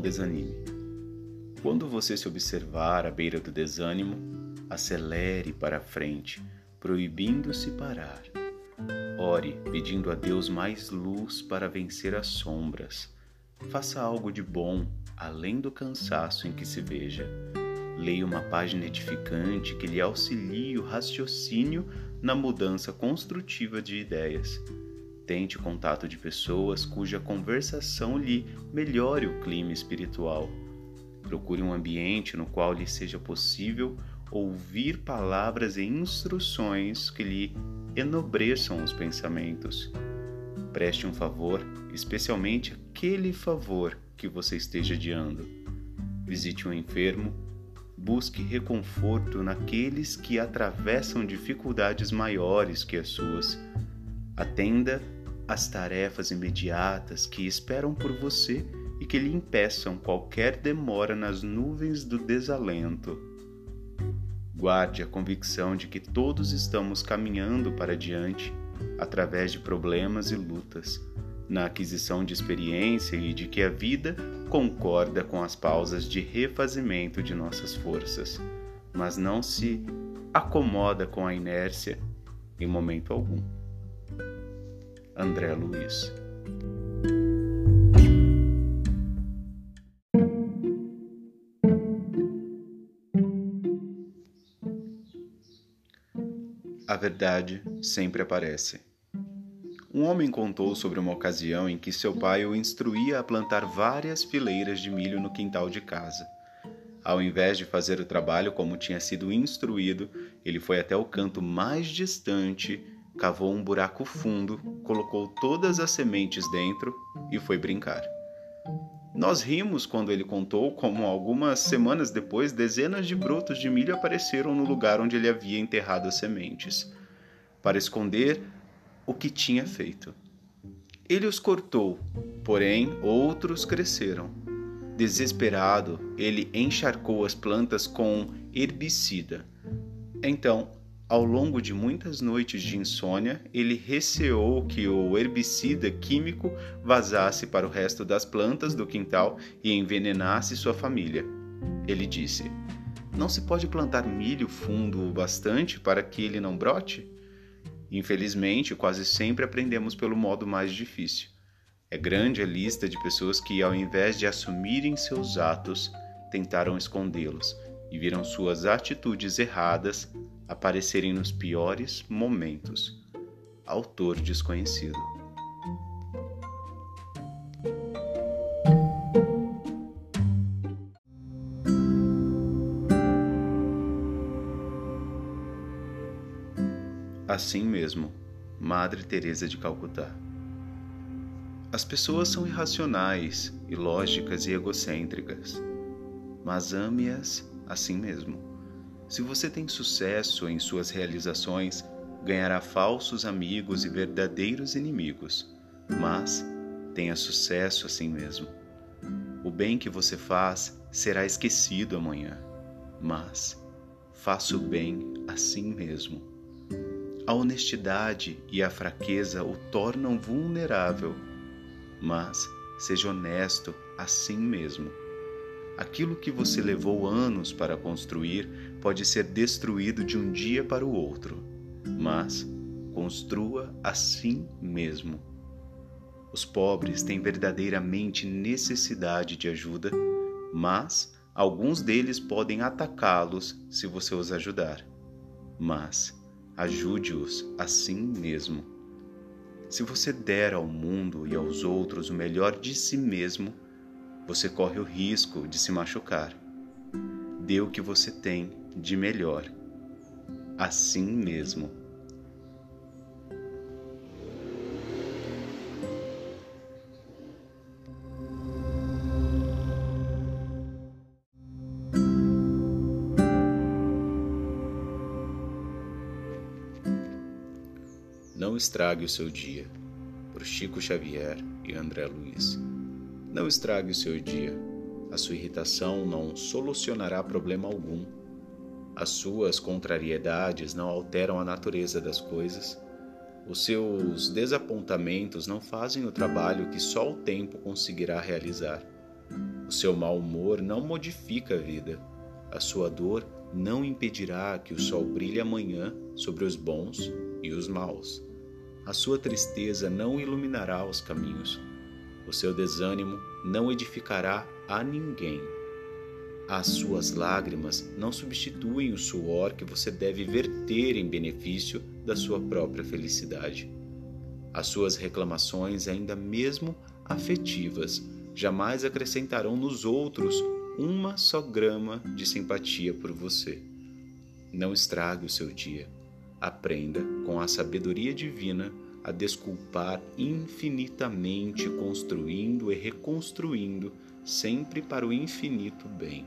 desanime. Quando você se observar à beira do desânimo, acelere para a frente, proibindo-se parar. Ore, pedindo a Deus mais luz para vencer as sombras. Faça algo de bom, além do cansaço em que se veja. Leia uma página edificante que lhe auxilie o raciocínio na mudança construtiva de ideias. Tente contato de pessoas cuja conversação lhe melhore o clima espiritual. Procure um ambiente no qual lhe seja possível ouvir palavras e instruções que lhe enobreçam os pensamentos. Preste um favor, especialmente aquele favor que você esteja adiando. Visite um enfermo, busque reconforto naqueles que atravessam dificuldades maiores que as suas. Atenda às tarefas imediatas que esperam por você e que lhe impeçam qualquer demora nas nuvens do desalento. Guarde a convicção de que todos estamos caminhando para diante através de problemas e lutas, na aquisição de experiência e de que a vida concorda com as pausas de refazimento de nossas forças, mas não se acomoda com a inércia em momento algum. André Luiz A verdade sempre aparece. Um homem contou sobre uma ocasião em que seu pai o instruía a plantar várias fileiras de milho no quintal de casa. Ao invés de fazer o trabalho como tinha sido instruído, ele foi até o canto mais distante, cavou um buraco fundo, colocou todas as sementes dentro e foi brincar. Nós rimos quando ele contou como algumas semanas depois dezenas de brotos de milho apareceram no lugar onde ele havia enterrado as sementes, para esconder o que tinha feito. Ele os cortou, porém outros cresceram. Desesperado, ele encharcou as plantas com herbicida. Então ao longo de muitas noites de insônia, ele receou que o herbicida químico vazasse para o resto das plantas do quintal e envenenasse sua família. Ele disse: Não se pode plantar milho fundo o bastante para que ele não brote? Infelizmente, quase sempre aprendemos pelo modo mais difícil. É grande a lista de pessoas que, ao invés de assumirem seus atos, tentaram escondê-los e viram suas atitudes erradas aparecerem nos piores momentos. Autor desconhecido. Assim mesmo, Madre Teresa de Calcutá. As pessoas são irracionais, ilógicas e egocêntricas, mas ame-as assim mesmo. Se você tem sucesso em suas realizações, ganhará falsos amigos e verdadeiros inimigos, mas tenha sucesso assim mesmo. O bem que você faz será esquecido amanhã, mas faça o bem assim mesmo. A honestidade e a fraqueza o tornam vulnerável, mas seja honesto assim mesmo. Aquilo que você levou anos para construir pode ser destruído de um dia para o outro, mas construa assim mesmo. Os pobres têm verdadeiramente necessidade de ajuda, mas alguns deles podem atacá-los se você os ajudar. Mas ajude-os assim mesmo. Se você der ao mundo e aos outros o melhor de si mesmo, você corre o risco de se machucar. Dê o que você tem de melhor, assim mesmo. Não estrague o seu dia. Por Chico Xavier e André Luiz. Não estrague o seu dia. A sua irritação não solucionará problema algum. As suas contrariedades não alteram a natureza das coisas. Os seus desapontamentos não fazem o trabalho que só o tempo conseguirá realizar. O seu mau humor não modifica a vida. A sua dor não impedirá que o sol brilhe amanhã sobre os bons e os maus. A sua tristeza não iluminará os caminhos. O seu desânimo não edificará a ninguém. As suas lágrimas não substituem o suor que você deve verter em benefício da sua própria felicidade. As suas reclamações, ainda mesmo afetivas, jamais acrescentarão nos outros uma só grama de simpatia por você. Não estrague o seu dia. Aprenda, com a sabedoria divina, a desculpar infinitamente, construindo e reconstruindo, sempre para o infinito bem.